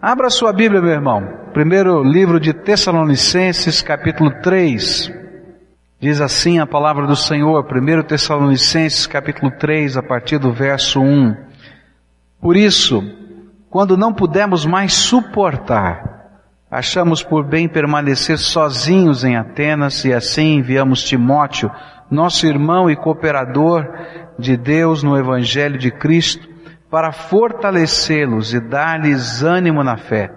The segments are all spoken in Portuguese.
Abra sua Bíblia, meu irmão. Primeiro livro de Tessalonicenses, capítulo 3. Diz assim a palavra do Senhor, 1 Tessalonicenses, capítulo 3, a partir do verso 1. Por isso, quando não pudemos mais suportar, achamos por bem permanecer sozinhos em Atenas e assim enviamos Timóteo, nosso irmão e cooperador de Deus no Evangelho de Cristo, para fortalecê-los e dar-lhes ânimo na fé,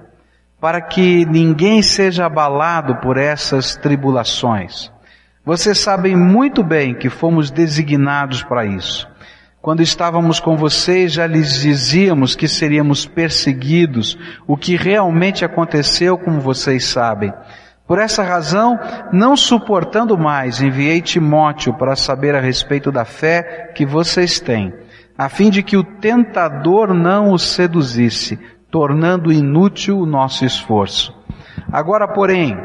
para que ninguém seja abalado por essas tribulações. Vocês sabem muito bem que fomos designados para isso. Quando estávamos com vocês, já lhes dizíamos que seríamos perseguidos, o que realmente aconteceu, como vocês sabem. Por essa razão, não suportando mais, enviei Timóteo para saber a respeito da fé que vocês têm a fim de que o tentador não os seduzisse, tornando inútil o nosso esforço. Agora, porém,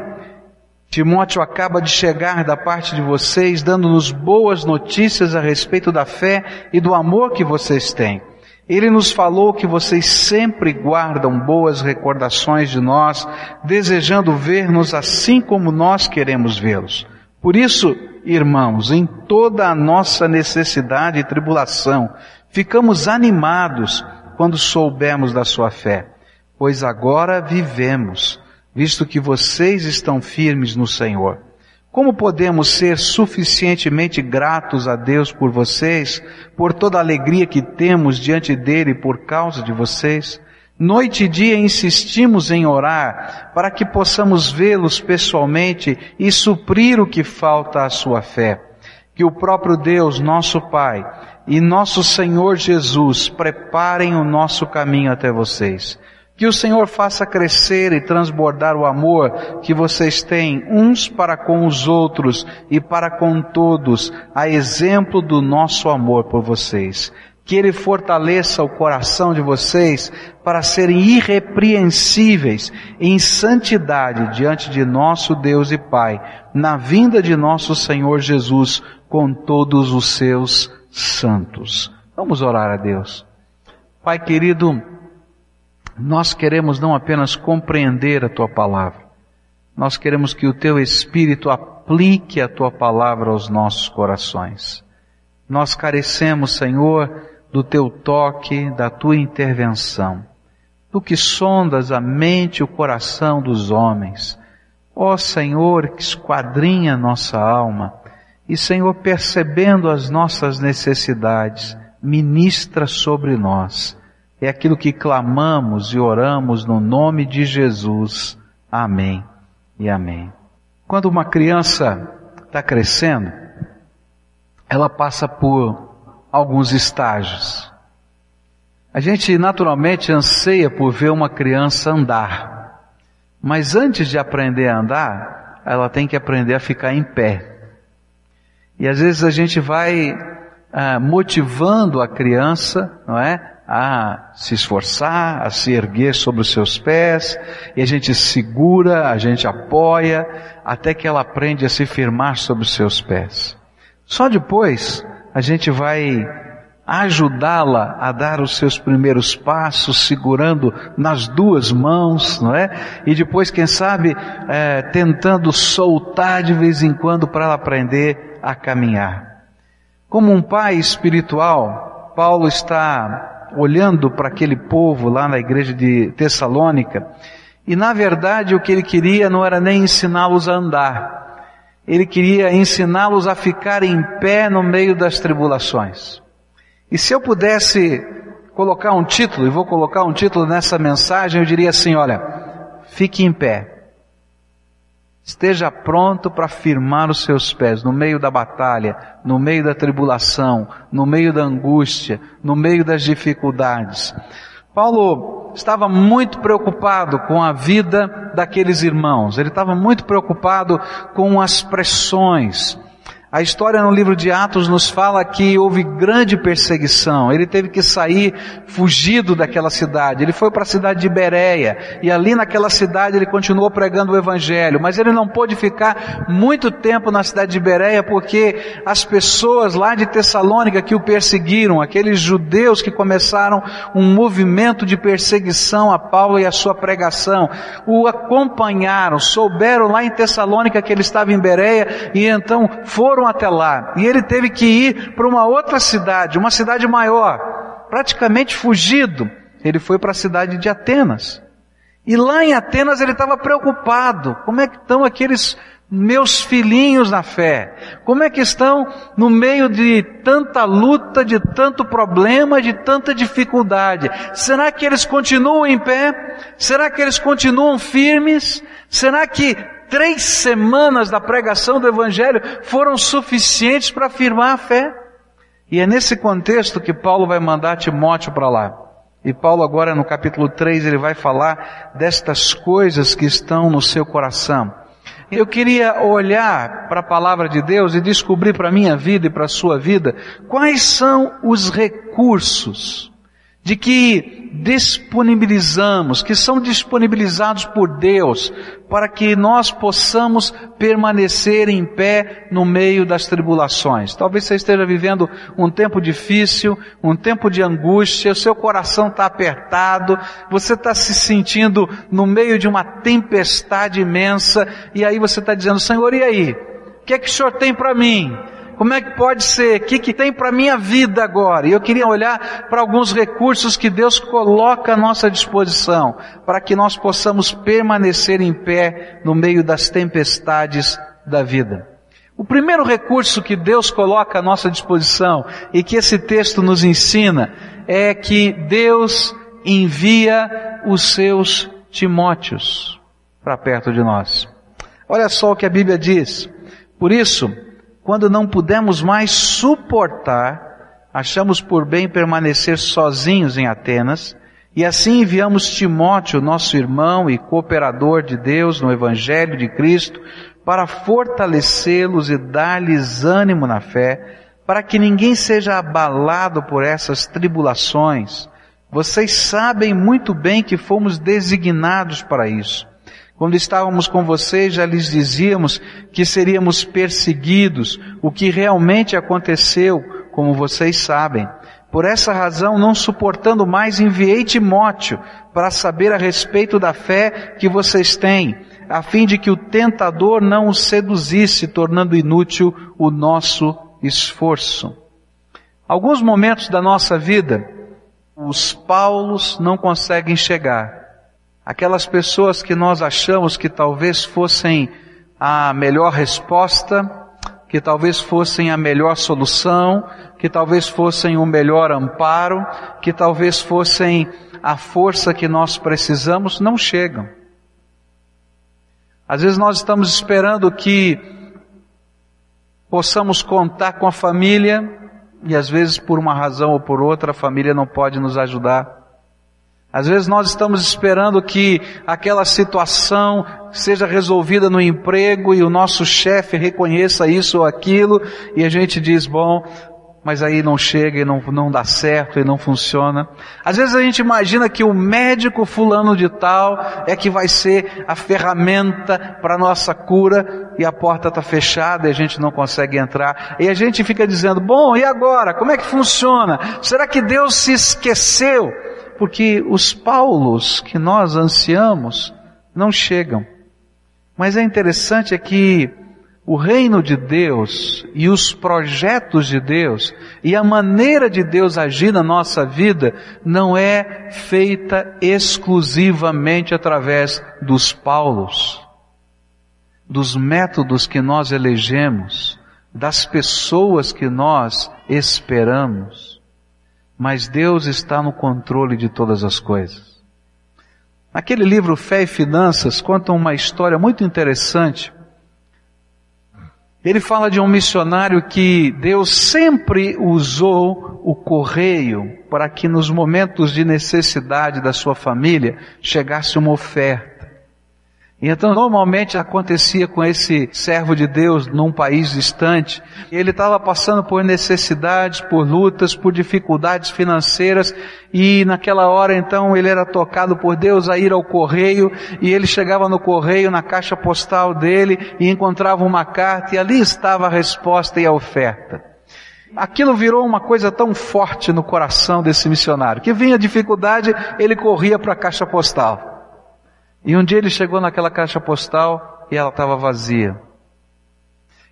Timóteo acaba de chegar da parte de vocês, dando-nos boas notícias a respeito da fé e do amor que vocês têm. Ele nos falou que vocês sempre guardam boas recordações de nós, desejando ver-nos assim como nós queremos vê-los. Por isso, irmãos, em toda a nossa necessidade e tribulação, ficamos animados quando soubemos da sua fé, pois agora vivemos, visto que vocês estão firmes no Senhor. Como podemos ser suficientemente gratos a Deus por vocês, por toda a alegria que temos diante dele por causa de vocês? Noite e dia insistimos em orar para que possamos vê-los pessoalmente e suprir o que falta à sua fé. Que o próprio Deus, nosso Pai, e nosso Senhor Jesus preparem o nosso caminho até vocês. Que o Senhor faça crescer e transbordar o amor que vocês têm uns para com os outros e para com todos, a exemplo do nosso amor por vocês que Ele fortaleça o coração de vocês para serem irrepreensíveis em santidade diante de nosso Deus e Pai, na vinda de nosso Senhor Jesus com todos os seus santos. Vamos orar a Deus. Pai querido, nós queremos não apenas compreender a Tua palavra, nós queremos que o Teu Espírito aplique a Tua palavra aos nossos corações. Nós carecemos, Senhor, do teu toque, da tua intervenção. Tu que sondas a mente e o coração dos homens. Ó Senhor, que esquadrinha nossa alma. E Senhor, percebendo as nossas necessidades, ministra sobre nós. É aquilo que clamamos e oramos no nome de Jesus. Amém e amém. Quando uma criança está crescendo, ela passa por alguns estágios. A gente naturalmente anseia por ver uma criança andar, mas antes de aprender a andar, ela tem que aprender a ficar em pé. E às vezes a gente vai ah, motivando a criança, não é? A se esforçar, a se erguer sobre os seus pés, e a gente segura, a gente apoia, até que ela aprende a se firmar sobre os seus pés. Só depois a gente vai ajudá-la a dar os seus primeiros passos, segurando nas duas mãos, não é? E depois, quem sabe, é, tentando soltar de vez em quando para ela aprender a caminhar. Como um pai espiritual, Paulo está olhando para aquele povo lá na igreja de Tessalônica, e na verdade o que ele queria não era nem ensiná-los a andar, ele queria ensiná-los a ficar em pé no meio das tribulações. E se eu pudesse colocar um título, e vou colocar um título nessa mensagem, eu diria assim, olha, fique em pé. Esteja pronto para firmar os seus pés no meio da batalha, no meio da tribulação, no meio da angústia, no meio das dificuldades. Paulo estava muito preocupado com a vida daqueles irmãos, ele estava muito preocupado com as pressões, A história no livro de Atos nos fala que houve grande perseguição. Ele teve que sair fugido daquela cidade. Ele foi para a cidade de Bereia e ali naquela cidade ele continuou pregando o evangelho, mas ele não pôde ficar muito tempo na cidade de Bereia porque as pessoas lá de Tessalônica que o perseguiram, aqueles judeus que começaram um movimento de perseguição a Paulo e a sua pregação, o acompanharam, souberam lá em Tessalônica que ele estava em Bereia e então foram até lá. E ele teve que ir para uma outra cidade, uma cidade maior, praticamente fugido. Ele foi para a cidade de Atenas. E lá em Atenas ele estava preocupado. Como é que estão aqueles meus filhinhos na fé? Como é que estão no meio de tanta luta, de tanto problema, de tanta dificuldade? Será que eles continuam em pé? Será que eles continuam firmes? Será que três semanas da pregação do Evangelho foram suficientes para afirmar a fé. E é nesse contexto que Paulo vai mandar Timóteo para lá. E Paulo agora no capítulo 3 ele vai falar destas coisas que estão no seu coração. Eu queria olhar para a palavra de Deus e descobrir para a minha vida e para a sua vida quais são os recursos de que disponibilizamos, que são disponibilizados por Deus, para que nós possamos permanecer em pé no meio das tribulações. Talvez você esteja vivendo um tempo difícil, um tempo de angústia, o seu coração está apertado, você está se sentindo no meio de uma tempestade imensa, e aí você está dizendo, Senhor, e aí? O que é que o Senhor tem para mim? Como é que pode ser? O que, que tem para minha vida agora? E eu queria olhar para alguns recursos que Deus coloca à nossa disposição, para que nós possamos permanecer em pé no meio das tempestades da vida. O primeiro recurso que Deus coloca à nossa disposição e que esse texto nos ensina é que Deus envia os seus Timóteos para perto de nós. Olha só o que a Bíblia diz. Por isso, quando não pudemos mais suportar, achamos por bem permanecer sozinhos em Atenas, e assim enviamos Timóteo, nosso irmão e cooperador de Deus no Evangelho de Cristo, para fortalecê-los e dar-lhes ânimo na fé, para que ninguém seja abalado por essas tribulações. Vocês sabem muito bem que fomos designados para isso. Quando estávamos com vocês, já lhes dizíamos que seríamos perseguidos, o que realmente aconteceu, como vocês sabem. Por essa razão, não suportando mais, enviei Timóteo para saber a respeito da fé que vocês têm, a fim de que o tentador não os seduzisse, tornando inútil o nosso esforço. Alguns momentos da nossa vida, os Paulos não conseguem chegar aquelas pessoas que nós achamos que talvez fossem a melhor resposta, que talvez fossem a melhor solução, que talvez fossem o melhor amparo, que talvez fossem a força que nós precisamos, não chegam. Às vezes nós estamos esperando que possamos contar com a família e às vezes por uma razão ou por outra a família não pode nos ajudar. Às vezes nós estamos esperando que aquela situação seja resolvida no emprego e o nosso chefe reconheça isso ou aquilo e a gente diz, bom, mas aí não chega e não, não dá certo e não funciona. Às vezes a gente imagina que o médico fulano de tal é que vai ser a ferramenta para nossa cura e a porta está fechada e a gente não consegue entrar. E a gente fica dizendo, bom, e agora? Como é que funciona? Será que Deus se esqueceu? Porque os Paulos que nós ansiamos não chegam. Mas é interessante é que o reino de Deus e os projetos de Deus e a maneira de Deus agir na nossa vida não é feita exclusivamente através dos Paulos, dos métodos que nós elegemos, das pessoas que nós esperamos mas Deus está no controle de todas as coisas. Naquele livro Fé e Finanças conta uma história muito interessante. Ele fala de um missionário que Deus sempre usou o correio para que nos momentos de necessidade da sua família chegasse uma oferta. Então, normalmente acontecia com esse servo de Deus num país distante. Ele estava passando por necessidades, por lutas, por dificuldades financeiras e naquela hora então ele era tocado por Deus a ir ao correio e ele chegava no correio, na caixa postal dele e encontrava uma carta e ali estava a resposta e a oferta. Aquilo virou uma coisa tão forte no coração desse missionário que vinha dificuldade, ele corria para a caixa postal. E um dia ele chegou naquela caixa postal e ela estava vazia.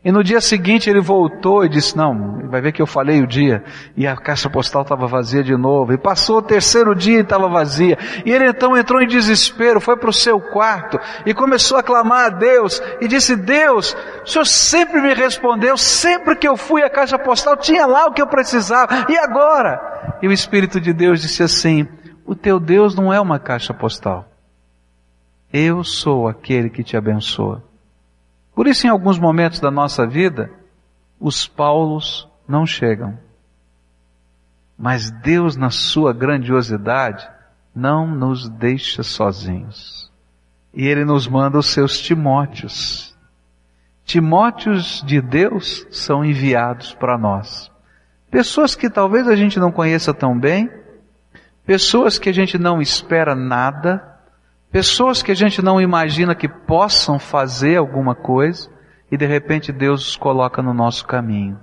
E no dia seguinte ele voltou e disse, não, vai ver que eu falei o dia. E a caixa postal estava vazia de novo. E passou o terceiro dia e estava vazia. E ele então entrou em desespero, foi para o seu quarto e começou a clamar a Deus. E disse, Deus, o Senhor sempre me respondeu, sempre que eu fui à caixa postal tinha lá o que eu precisava. E agora? E o Espírito de Deus disse assim, o teu Deus não é uma caixa postal. Eu sou aquele que te abençoa. Por isso, em alguns momentos da nossa vida, os Paulos não chegam. Mas Deus, na sua grandiosidade, não nos deixa sozinhos. E Ele nos manda os seus Timóteos. Timóteos de Deus são enviados para nós. Pessoas que talvez a gente não conheça tão bem, pessoas que a gente não espera nada, Pessoas que a gente não imagina que possam fazer alguma coisa e de repente Deus os coloca no nosso caminho.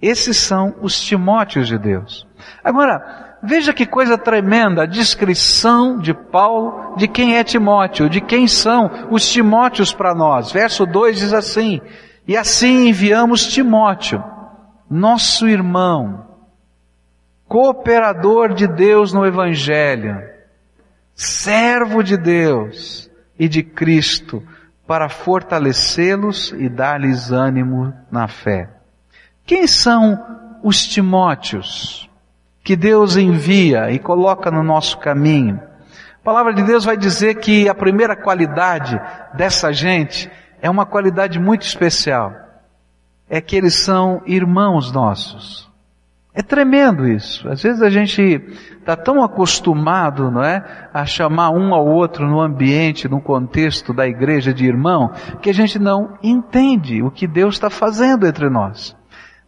Esses são os Timóteos de Deus. Agora, veja que coisa tremenda a descrição de Paulo de quem é Timóteo, de quem são os Timóteos para nós. Verso 2 diz assim: E assim enviamos Timóteo, nosso irmão, cooperador de Deus no Evangelho, servo de Deus e de Cristo, para fortalecê-los e dar-lhes ânimo na fé. Quem são os Timóteos que Deus envia e coloca no nosso caminho? A palavra de Deus vai dizer que a primeira qualidade dessa gente é uma qualidade muito especial. É que eles são irmãos nossos. É tremendo isso. Às vezes a gente está tão acostumado, não é, a chamar um ao outro no ambiente, no contexto da igreja de irmão, que a gente não entende o que Deus está fazendo entre nós.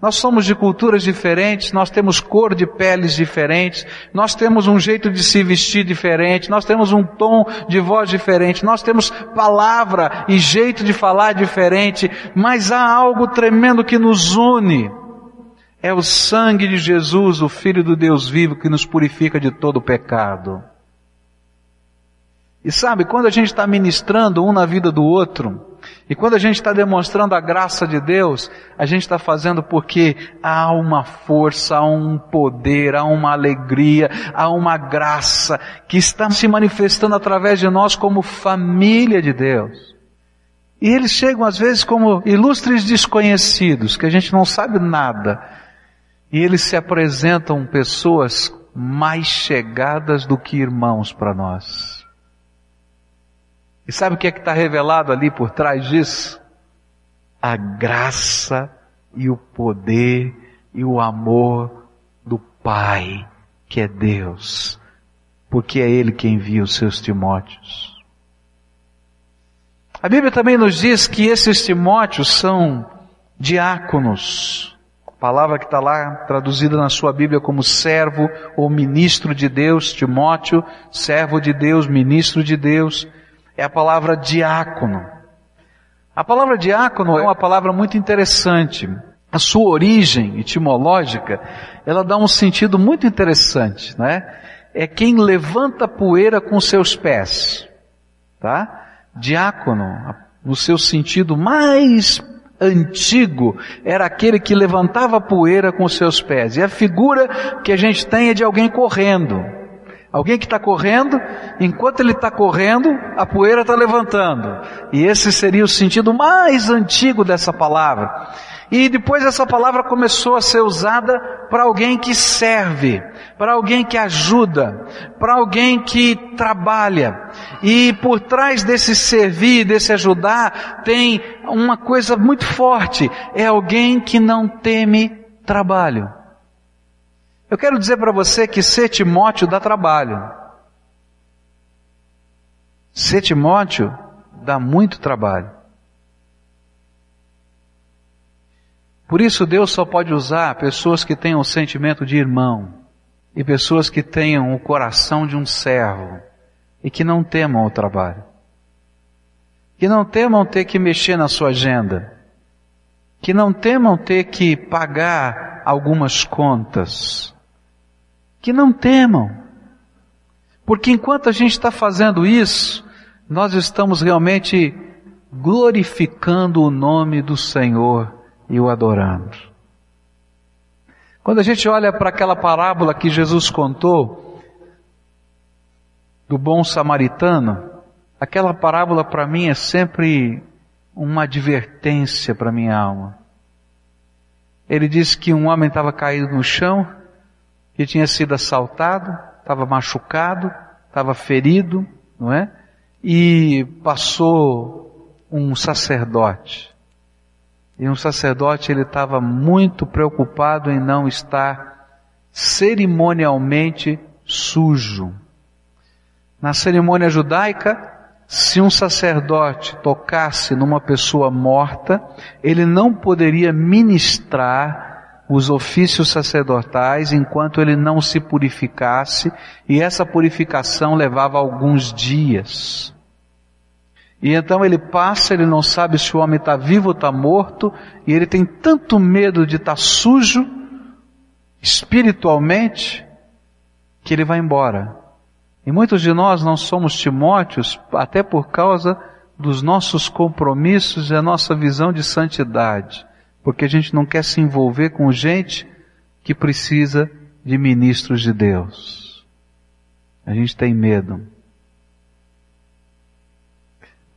Nós somos de culturas diferentes, nós temos cor de peles diferentes, nós temos um jeito de se vestir diferente, nós temos um tom de voz diferente, nós temos palavra e jeito de falar diferente, mas há algo tremendo que nos une. É o sangue de Jesus, o Filho do Deus vivo, que nos purifica de todo pecado. E sabe, quando a gente está ministrando um na vida do outro, e quando a gente está demonstrando a graça de Deus, a gente está fazendo porque há uma força, há um poder, há uma alegria, há uma graça que está se manifestando através de nós como família de Deus. E eles chegam às vezes como ilustres desconhecidos, que a gente não sabe nada, e eles se apresentam pessoas mais chegadas do que irmãos para nós. E sabe o que é que está revelado ali por trás disso? A graça e o poder e o amor do Pai, que é Deus, porque é Ele que envia os seus Timóteos. A Bíblia também nos diz que esses Timóteos são diáconos, palavra que está lá traduzida na sua Bíblia como servo ou ministro de Deus, Timóteo, servo de Deus, ministro de Deus, é a palavra diácono. A palavra diácono é uma palavra muito interessante. A sua origem etimológica, ela dá um sentido muito interessante, né? É quem levanta poeira com seus pés, tá? Diácono, no seu sentido mais antigo era aquele que levantava poeira com seus pés. E a figura que a gente tem é de alguém correndo. Alguém que está correndo, enquanto ele está correndo, a poeira está levantando. E esse seria o sentido mais antigo dessa palavra. E depois essa palavra começou a ser usada para alguém que serve, para alguém que ajuda, para alguém que trabalha. E por trás desse servir, desse ajudar, tem uma coisa muito forte. É alguém que não teme trabalho. Eu quero dizer para você que ser Timóteo dá trabalho. Ser Timóteo dá muito trabalho. Por isso Deus só pode usar pessoas que tenham o sentimento de irmão e pessoas que tenham o coração de um servo e que não temam o trabalho. Que não temam ter que mexer na sua agenda. Que não temam ter que pagar algumas contas. Que não temam. Porque enquanto a gente está fazendo isso, nós estamos realmente glorificando o nome do Senhor e o adorando. Quando a gente olha para aquela parábola que Jesus contou, do bom samaritano, aquela parábola para mim é sempre uma advertência para minha alma. Ele disse que um homem estava caído no chão, que tinha sido assaltado, estava machucado, estava ferido, não é? E passou um sacerdote. E um sacerdote ele estava muito preocupado em não estar cerimonialmente sujo. Na cerimônia judaica, se um sacerdote tocasse numa pessoa morta, ele não poderia ministrar os ofícios sacerdotais enquanto ele não se purificasse, e essa purificação levava alguns dias. E então ele passa, ele não sabe se o homem está vivo ou está morto, e ele tem tanto medo de estar tá sujo, espiritualmente, que ele vai embora. E muitos de nós não somos Timóteos, até por causa dos nossos compromissos e a nossa visão de santidade, porque a gente não quer se envolver com gente que precisa de ministros de Deus. A gente tem medo.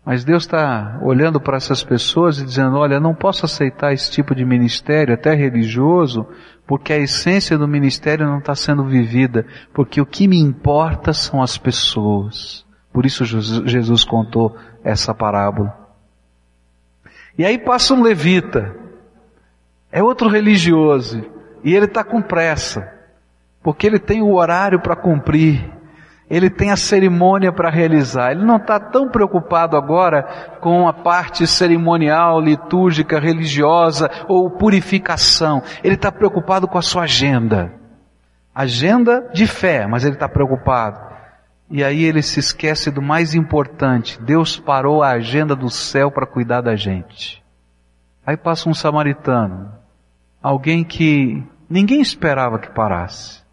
Mas Deus está olhando para essas pessoas e dizendo, olha, não posso aceitar esse tipo de ministério, até religioso, porque a essência do ministério não está sendo vivida, porque o que me importa são as pessoas. Por isso Jesus contou essa parábola. E aí passa um levita, é outro religioso, e ele está com pressa, porque ele tem o horário para cumprir ele tem a cerimônia para realizar. Ele não está tão preocupado agora com a parte cerimonial, litúrgica, religiosa ou purificação. Ele está preocupado com a sua agenda. Agenda de fé, mas ele está preocupado. E aí ele se esquece do mais importante. Deus parou a agenda do céu para cuidar da gente. Aí passa um samaritano. Alguém que ninguém esperava que parasse.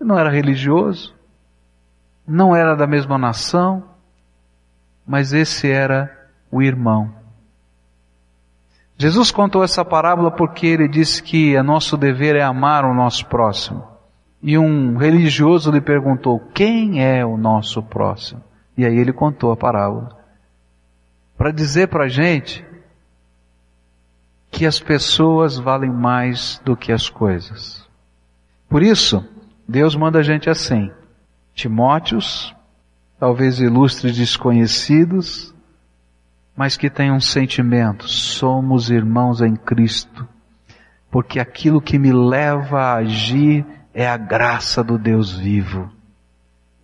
Ele não era religioso não era da mesma nação, mas esse era o irmão. Jesus contou essa parábola porque ele disse que é nosso dever é amar o nosso próximo. E um religioso lhe perguntou: quem é o nosso próximo? E aí ele contou a parábola. Para dizer para a gente que as pessoas valem mais do que as coisas. Por isso, Deus manda a gente assim. Timóteos, talvez ilustres desconhecidos, mas que tenham um sentimento, somos irmãos em Cristo, porque aquilo que me leva a agir é a graça do Deus vivo.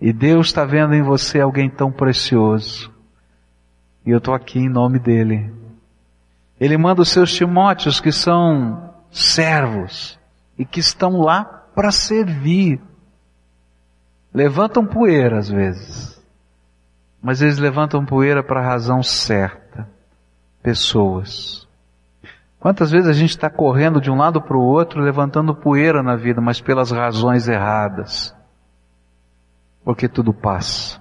E Deus está vendo em você alguém tão precioso. E eu estou aqui em nome dele. Ele manda os seus Timóteos que são servos e que estão lá para servir levantam poeira às vezes, mas eles levantam poeira para a razão certa. Pessoas. Quantas vezes a gente está correndo de um lado para o outro, levantando poeira na vida, mas pelas razões erradas. Porque tudo passa.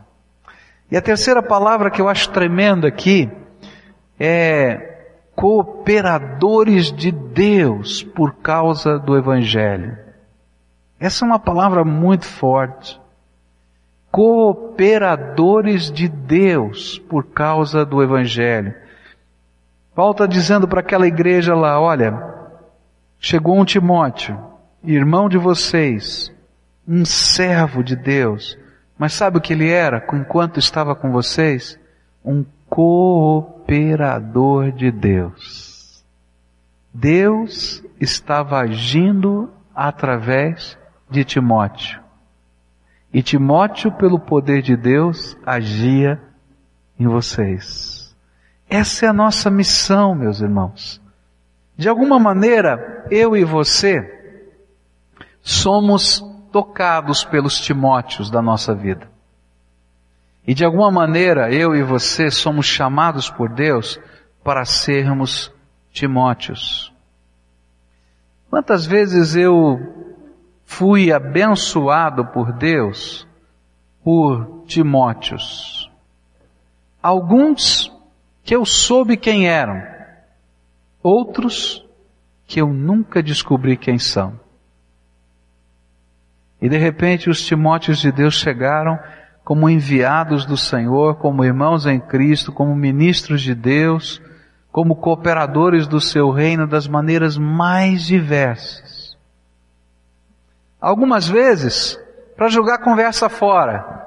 E a terceira palavra que eu acho tremenda aqui é cooperadores de Deus por causa do Evangelho. Essa é uma palavra muito forte cooperadores de Deus por causa do Evangelho. Paulo está dizendo para aquela igreja lá, olha, chegou um Timóteo, irmão de vocês, um servo de Deus, mas sabe o que ele era enquanto estava com vocês? Um cooperador de Deus. Deus estava agindo através de Timóteo. E Timóteo, pelo poder de Deus, agia em vocês. Essa é a nossa missão, meus irmãos. De alguma maneira, eu e você somos tocados pelos Timóteos da nossa vida. E de alguma maneira, eu e você somos chamados por Deus para sermos Timóteos. Quantas vezes eu fui abençoado por Deus por Timóteos? Alguns que eu soube quem eram, outros que eu nunca descobri quem são. E de repente os Timóteos de Deus chegaram como enviados do Senhor, como irmãos em Cristo, como ministros de Deus, como cooperadores do seu reino das maneiras mais diversas. Algumas vezes, para jogar conversa fora,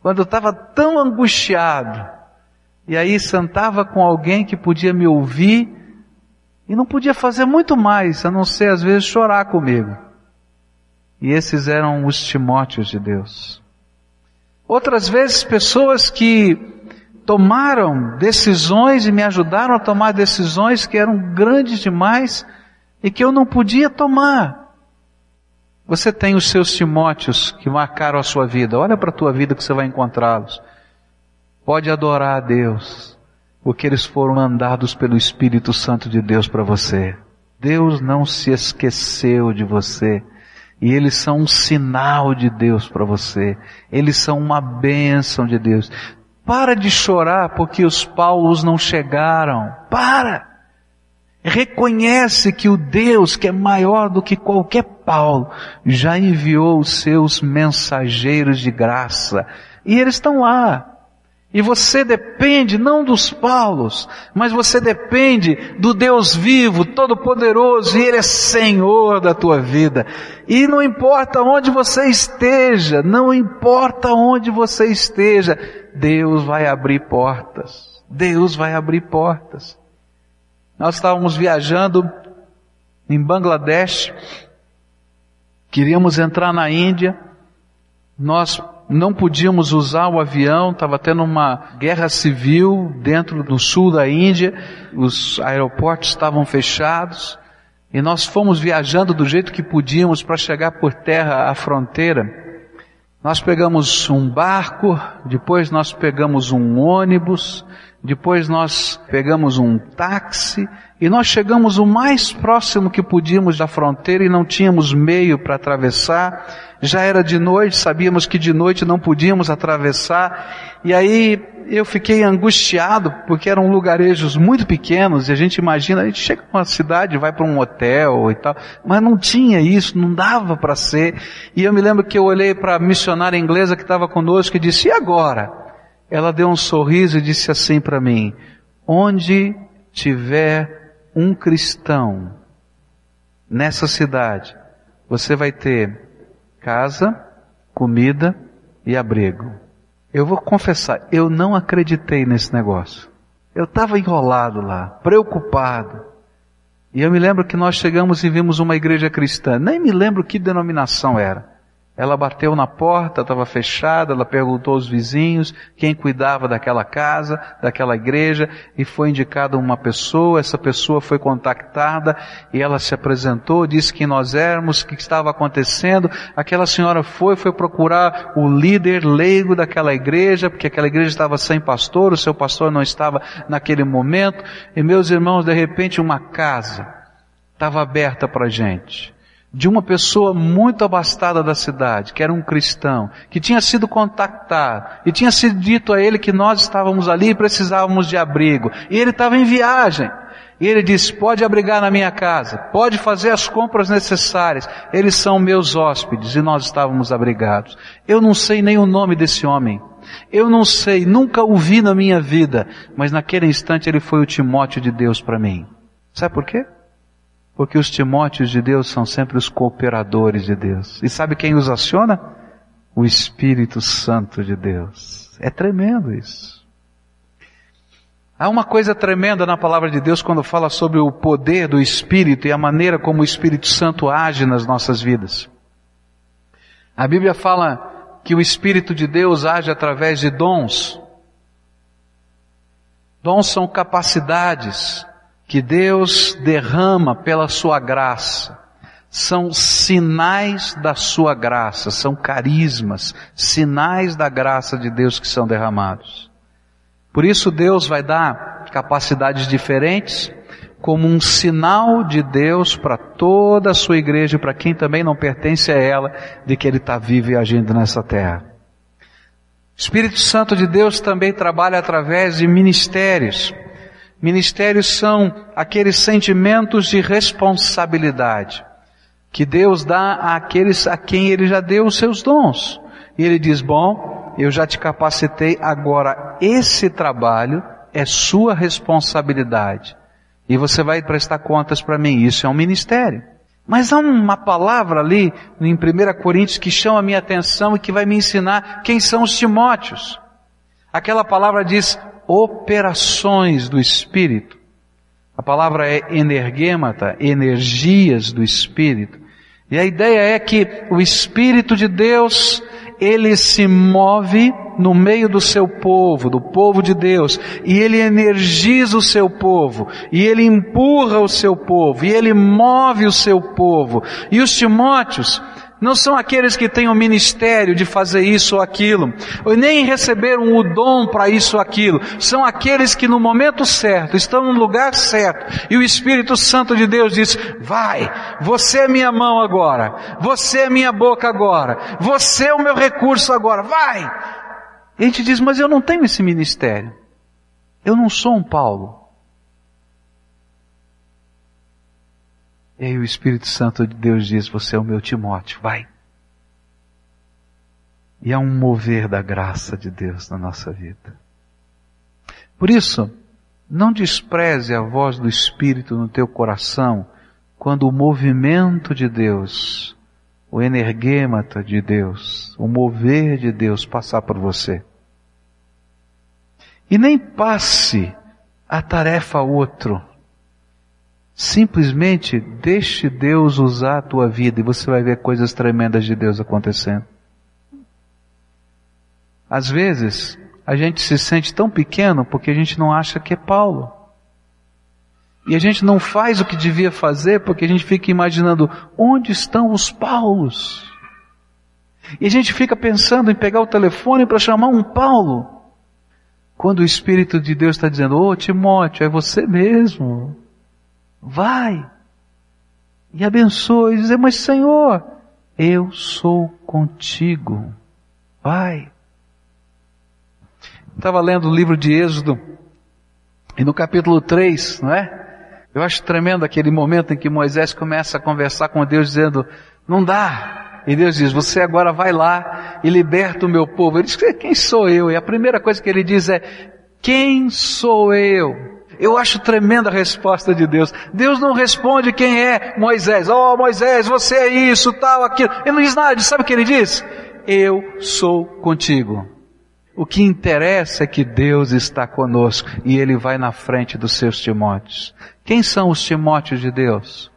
quando eu estava tão angustiado, e aí sentava com alguém que podia me ouvir e não podia fazer muito mais, a não ser às vezes chorar comigo. E esses eram os Timóteos de Deus. Outras vezes pessoas que tomaram decisões e me ajudaram a tomar decisões que eram grandes demais e que eu não podia tomar. Você tem os seus Timóteos que marcaram a sua vida. Olha para a tua vida que você vai encontrá-los. Pode adorar a Deus, porque eles foram mandados pelo Espírito Santo de Deus para você. Deus não se esqueceu de você. E eles são um sinal de Deus para você. Eles são uma bênção de Deus. Para de chorar porque os Paulos não chegaram. Para! Reconhece que o Deus que é maior do que qualquer Paulo já enviou os seus mensageiros de graça. E eles estão lá. E você depende não dos Paulos, mas você depende do Deus vivo, todo-poderoso, e Ele é Senhor da tua vida. E não importa onde você esteja, não importa onde você esteja, Deus vai abrir portas. Deus vai abrir portas. Nós estávamos viajando em Bangladesh, queríamos entrar na Índia, nós não podíamos usar o avião, estava tendo uma guerra civil dentro do sul da Índia, os aeroportos estavam fechados, e nós fomos viajando do jeito que podíamos para chegar por terra à fronteira. Nós pegamos um barco, depois nós pegamos um ônibus, depois nós pegamos um táxi e nós chegamos o mais próximo que podíamos da fronteira e não tínhamos meio para atravessar. Já era de noite, sabíamos que de noite não podíamos atravessar. E aí eu fiquei angustiado porque eram lugarejos muito pequenos e a gente imagina, a gente chega numa cidade, vai para um hotel e tal, mas não tinha isso, não dava para ser. E eu me lembro que eu olhei para a missionária inglesa que estava conosco e disse: "E agora?" Ela deu um sorriso e disse assim para mim: Onde tiver um cristão nessa cidade, você vai ter casa, comida e abrigo. Eu vou confessar, eu não acreditei nesse negócio. Eu estava enrolado lá, preocupado. E eu me lembro que nós chegamos e vimos uma igreja cristã. Nem me lembro que denominação era. Ela bateu na porta, estava fechada, ela perguntou aos vizinhos quem cuidava daquela casa, daquela igreja, e foi indicada uma pessoa, essa pessoa foi contactada e ela se apresentou, disse quem nós éramos, o que estava acontecendo. Aquela senhora foi, foi procurar o líder leigo daquela igreja, porque aquela igreja estava sem pastor, o seu pastor não estava naquele momento, e meus irmãos, de repente uma casa estava aberta para gente de uma pessoa muito abastada da cidade, que era um cristão, que tinha sido contactado e tinha sido dito a ele que nós estávamos ali e precisávamos de abrigo. E ele estava em viagem. E ele disse, pode abrigar na minha casa, pode fazer as compras necessárias. Eles são meus hóspedes e nós estávamos abrigados. Eu não sei nem o nome desse homem. Eu não sei, nunca o vi na minha vida, mas naquele instante ele foi o Timóteo de Deus para mim. Sabe por quê? Porque os Timóteos de Deus são sempre os cooperadores de Deus. E sabe quem os aciona? O Espírito Santo de Deus. É tremendo isso. Há uma coisa tremenda na palavra de Deus quando fala sobre o poder do Espírito e a maneira como o Espírito Santo age nas nossas vidas. A Bíblia fala que o Espírito de Deus age através de dons. Dons são capacidades que Deus derrama pela sua graça. São sinais da sua graça, são carismas, sinais da graça de Deus que são derramados. Por isso Deus vai dar capacidades diferentes como um sinal de Deus para toda a sua igreja e para quem também não pertence a ela, de que Ele está vivo e agindo nessa terra. O Espírito Santo de Deus também trabalha através de ministérios. Ministérios são aqueles sentimentos de responsabilidade que Deus dá àqueles a quem Ele já deu os seus dons. E Ele diz, bom, eu já te capacitei, agora esse trabalho é sua responsabilidade. E você vai prestar contas para mim. Isso é um ministério. Mas há uma palavra ali em 1 Coríntios que chama a minha atenção e que vai me ensinar quem são os Timóteos. Aquela palavra diz operações do Espírito. A palavra é energêmata, energias do Espírito. E a ideia é que o Espírito de Deus ele se move no meio do seu povo, do povo de Deus, e ele energiza o seu povo, e ele empurra o seu povo, e ele move o seu povo. E os Timóteos, não são aqueles que têm o ministério de fazer isso ou aquilo, ou nem receberam o dom para isso ou aquilo. São aqueles que no momento certo estão no lugar certo e o Espírito Santo de Deus diz: Vai, você é minha mão agora, você é minha boca agora, você é o meu recurso agora, vai. E a gente diz: Mas eu não tenho esse ministério, eu não sou um Paulo. E aí o Espírito Santo de Deus diz: Você é o meu Timóteo, vai. E há um mover da graça de Deus na nossa vida. Por isso, não despreze a voz do Espírito no teu coração quando o movimento de Deus, o energêmata de Deus, o mover de Deus passar por você. E nem passe a tarefa a outro. Simplesmente deixe Deus usar a tua vida e você vai ver coisas tremendas de Deus acontecendo. Às vezes, a gente se sente tão pequeno porque a gente não acha que é Paulo. E a gente não faz o que devia fazer porque a gente fica imaginando onde estão os Paulos. E a gente fica pensando em pegar o telefone para chamar um Paulo. Quando o Espírito de Deus está dizendo, ô oh, Timóteo, é você mesmo. Vai e abençoe. E dizer, mas Senhor, eu sou contigo. Vai. Estava lendo o livro de Êxodo e no capítulo 3, não é? Eu acho tremendo aquele momento em que Moisés começa a conversar com Deus dizendo, não dá. E Deus diz, você agora vai lá e liberta o meu povo. Ele diz, quem sou eu? E a primeira coisa que ele diz é, quem sou eu? Eu acho tremenda a resposta de Deus. Deus não responde quem é Moisés. Oh, Moisés, você é isso, tal, aquilo. Ele não diz nada. Sabe o que ele diz? Eu sou contigo. O que interessa é que Deus está conosco e Ele vai na frente dos seus Timóteos. Quem são os Timóteos de Deus?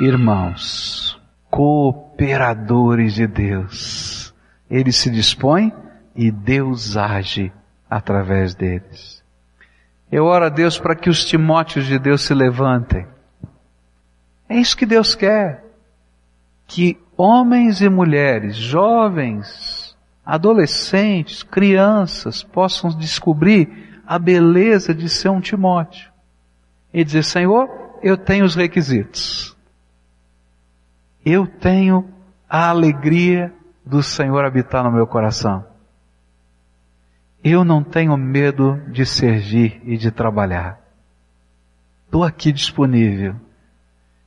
Irmãos, cooperadores de Deus. Ele se dispõe e Deus age através deles. Eu oro a Deus para que os Timóteos de Deus se levantem. É isso que Deus quer. Que homens e mulheres, jovens, adolescentes, crianças possam descobrir a beleza de ser um Timóteo. E dizer, Senhor, eu tenho os requisitos. Eu tenho a alegria do Senhor habitar no meu coração. Eu não tenho medo de servir e de trabalhar. Estou aqui disponível.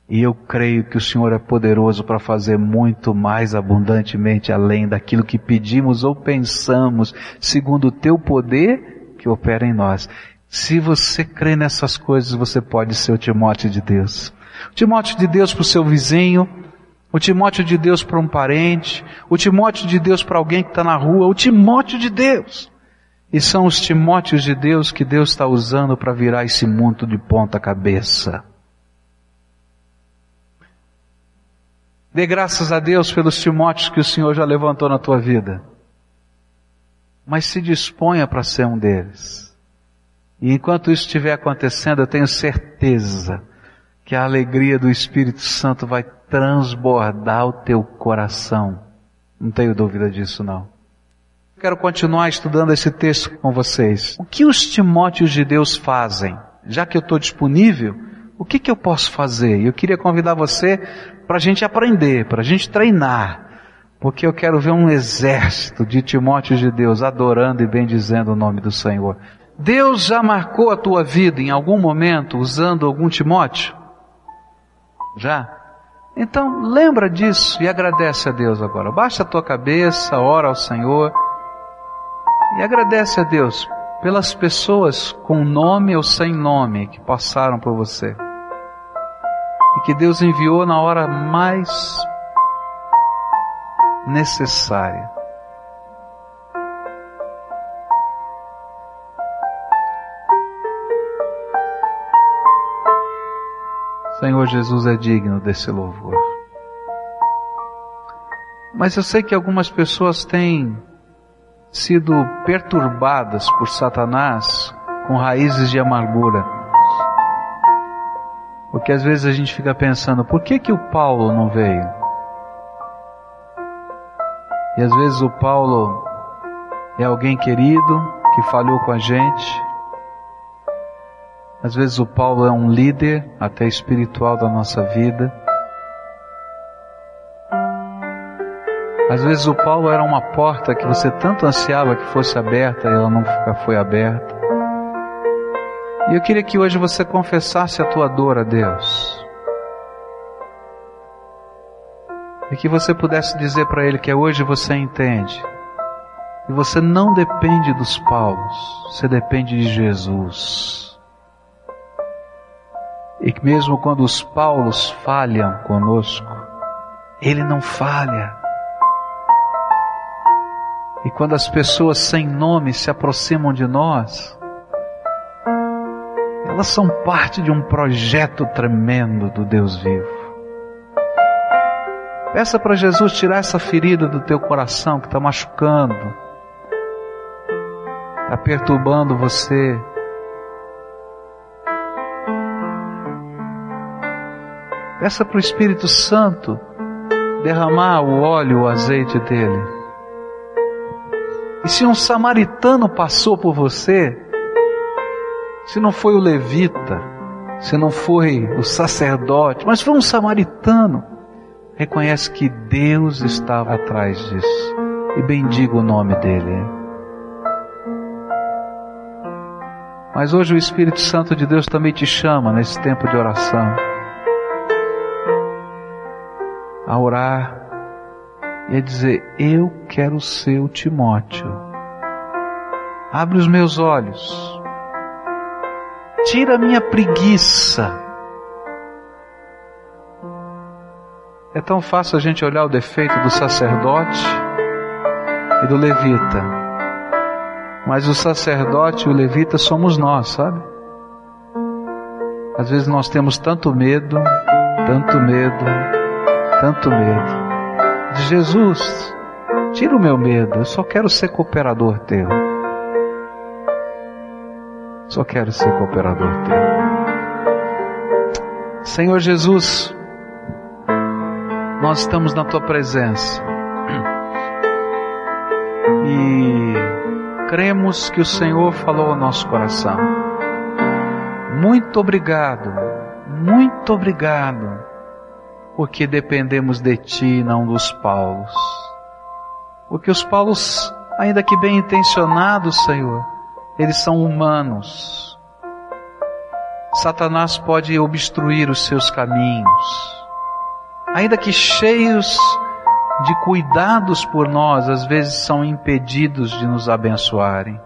E eu creio que o Senhor é poderoso para fazer muito mais abundantemente além daquilo que pedimos ou pensamos, segundo o teu poder que opera em nós. Se você crê nessas coisas, você pode ser o Timóteo de Deus. O Timóteo de Deus para o seu vizinho, o Timóteo de Deus para um parente, o Timóteo de Deus para alguém que está na rua, o Timóteo de Deus. E são os Timóteos de Deus que Deus está usando para virar esse mundo de ponta cabeça. Dê graças a Deus pelos Timóteos que o Senhor já levantou na tua vida. Mas se disponha para ser um deles. E enquanto isso estiver acontecendo, eu tenho certeza que a alegria do Espírito Santo vai transbordar o teu coração. Não tenho dúvida disso não. Quero continuar estudando esse texto com vocês. O que os Timóteos de Deus fazem? Já que eu estou disponível, o que, que eu posso fazer? Eu queria convidar você para a gente aprender, para a gente treinar, porque eu quero ver um exército de Timóteos de Deus adorando e bendizendo o nome do Senhor. Deus já marcou a tua vida em algum momento usando algum Timóteo? Já? Então lembra disso e agradece a Deus agora. Baixa a tua cabeça, ora ao Senhor e agradece a Deus pelas pessoas com nome ou sem nome que passaram por você. E que Deus enviou na hora mais necessária. Senhor Jesus é digno desse louvor. Mas eu sei que algumas pessoas têm sido perturbadas por Satanás com raízes de amargura. Porque às vezes a gente fica pensando, por que que o Paulo não veio? E às vezes o Paulo é alguém querido que falhou com a gente, às vezes o Paulo é um líder, até espiritual da nossa vida. Às vezes o Paulo era uma porta que você tanto ansiava que fosse aberta e ela nunca foi aberta. E eu queria que hoje você confessasse a tua dor a Deus. E que você pudesse dizer para Ele que hoje você entende. E você não depende dos Paulos, você depende de Jesus. E que mesmo quando os Paulos falham conosco, ele não falha. E quando as pessoas sem nome se aproximam de nós, elas são parte de um projeto tremendo do Deus vivo. Peça para Jesus tirar essa ferida do teu coração que está machucando, está perturbando você. Peça para o Espírito Santo derramar o óleo, o azeite dele. E se um samaritano passou por você, se não foi o levita, se não foi o sacerdote, mas foi um samaritano, reconhece que Deus estava atrás disso e bendiga o nome dele. Mas hoje o Espírito Santo de Deus também te chama nesse tempo de oração a orar e a dizer: Eu quero ser o Timóteo. Abre os meus olhos. Tira a minha preguiça. É tão fácil a gente olhar o defeito do sacerdote e do levita. Mas o sacerdote e o levita somos nós, sabe? Às vezes nós temos tanto medo, tanto medo, tanto medo. De Jesus, tira o meu medo, eu só quero ser cooperador teu. Só quero ser cooperador teu. Senhor Jesus, nós estamos na tua presença. E cremos que o Senhor falou ao nosso coração. Muito obrigado, muito obrigado porque dependemos de Ti, não dos Paulos. Porque os Paulos, ainda que bem intencionados, Senhor, eles são humanos. Satanás pode obstruir os seus caminhos. Ainda que cheios de cuidados por nós, às vezes são impedidos de nos abençoarem.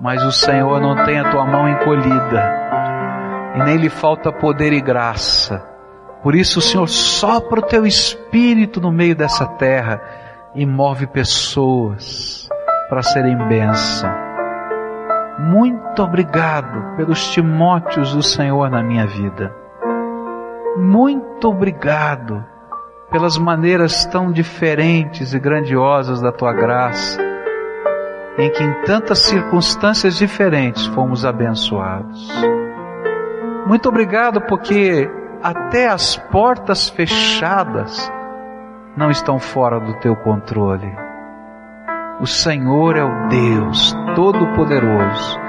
Mas o Senhor não tem a tua mão encolhida, e nem lhe falta poder e graça por isso, Senhor, sopra o teu espírito no meio dessa terra e move pessoas para serem bênção. Muito obrigado pelos Timóteos do Senhor na minha vida. Muito obrigado pelas maneiras tão diferentes e grandiosas da tua graça em que em tantas circunstâncias diferentes fomos abençoados. Muito obrigado porque até as portas fechadas não estão fora do teu controle. O Senhor é o Deus Todo-Poderoso.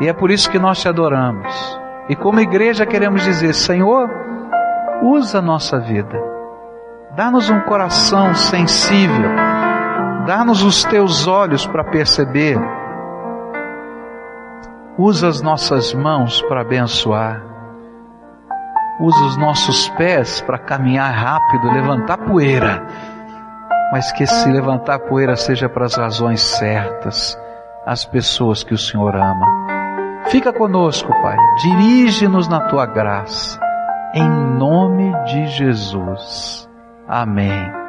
E é por isso que nós te adoramos. E como igreja queremos dizer: Senhor, usa a nossa vida, dá-nos um coração sensível, dá-nos os teus olhos para perceber, usa as nossas mãos para abençoar usa os nossos pés para caminhar rápido, levantar poeira, mas que esse levantar poeira seja para as razões certas, as pessoas que o Senhor ama. Fica conosco, Pai, dirige-nos na tua graça, em nome de Jesus. Amém.